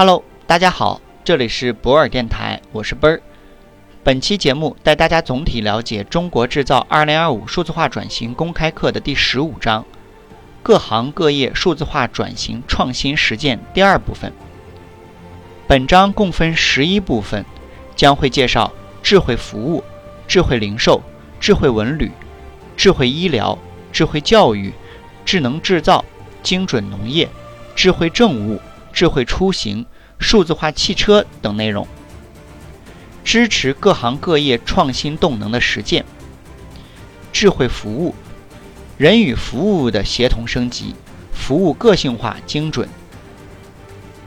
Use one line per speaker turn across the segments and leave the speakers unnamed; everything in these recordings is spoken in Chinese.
Hello，大家好，这里是博尔电台，我是奔儿。本期节目带大家总体了解《中国制造2025数字化转型公开课》的第十五章“各行各业数字化转型创新实践”第二部分。本章共分十一部分，将会介绍智慧服务、智慧零售、智慧文旅、智慧医疗、智慧教育、智能制造、精准农业、智慧政务。智慧出行、数字化汽车等内容，支持各行各业创新动能的实践。智慧服务，人与服务的协同升级，服务个性化精准。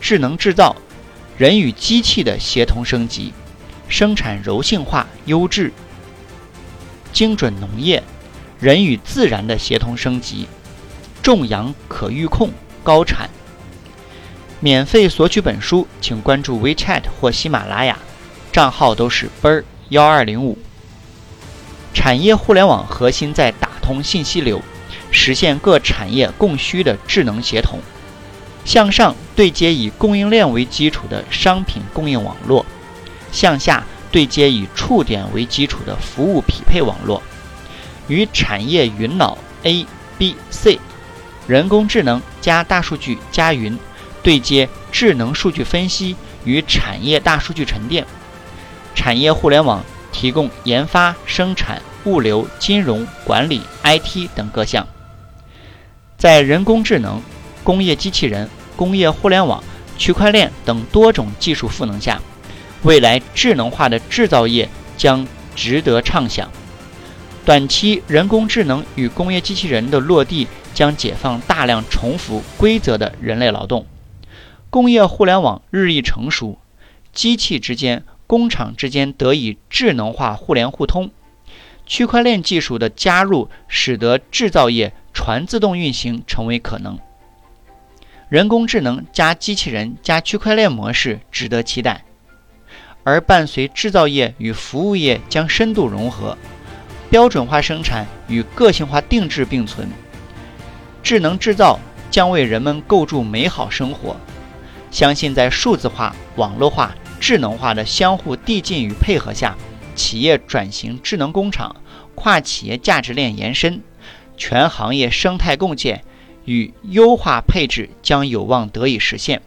智能制造，人与机器的协同升级，生产柔性化优质。精准农业，人与自然的协同升级，种养可预控高产。免费索取本书，请关注 WeChat 或喜马拉雅，账号都是奔儿幺二零五。产业互联网核心在打通信息流，实现各产业供需的智能协同；向上对接以供应链为基础的商品供应网络；向下对接以触点为基础的服务匹配网络；与产业云脑 A、B、C，人工智能加大数据加云。对接智能数据分析与产业大数据沉淀，产业互联网提供研发、生产、物流、金融管理、IT 等各项。在人工智能、工业机器人、工业互联网、区块链等多种技术赋能下，未来智能化的制造业将值得畅想。短期人工智能与工业机器人的落地，将解放大量重复规则的人类劳动。工业互联网日益成熟，机器之间、工厂之间得以智能化互联互通。区块链技术的加入，使得制造业全自动运行成为可能。人工智能加机器人加区块链模式值得期待。而伴随制造业与服务业将深度融合，标准化生产与个性化定制并存，智能制造将为人们构筑美好生活。相信在数字化、网络化、智能化的相互递进与配合下，企业转型智能工厂、跨企业价值链延伸、全行业生态共建与优化配置将有望得以实现。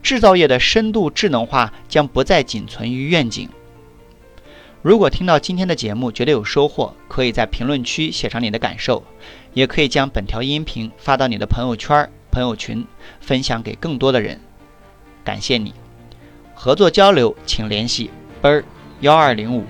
制造业的深度智能化将不再仅存于愿景。如果听到今天的节目觉得有收获，可以在评论区写上你的感受，也可以将本条音频发到你的朋友圈、朋友群，分享给更多的人。感谢你，合作交流请联系奔儿幺二零五。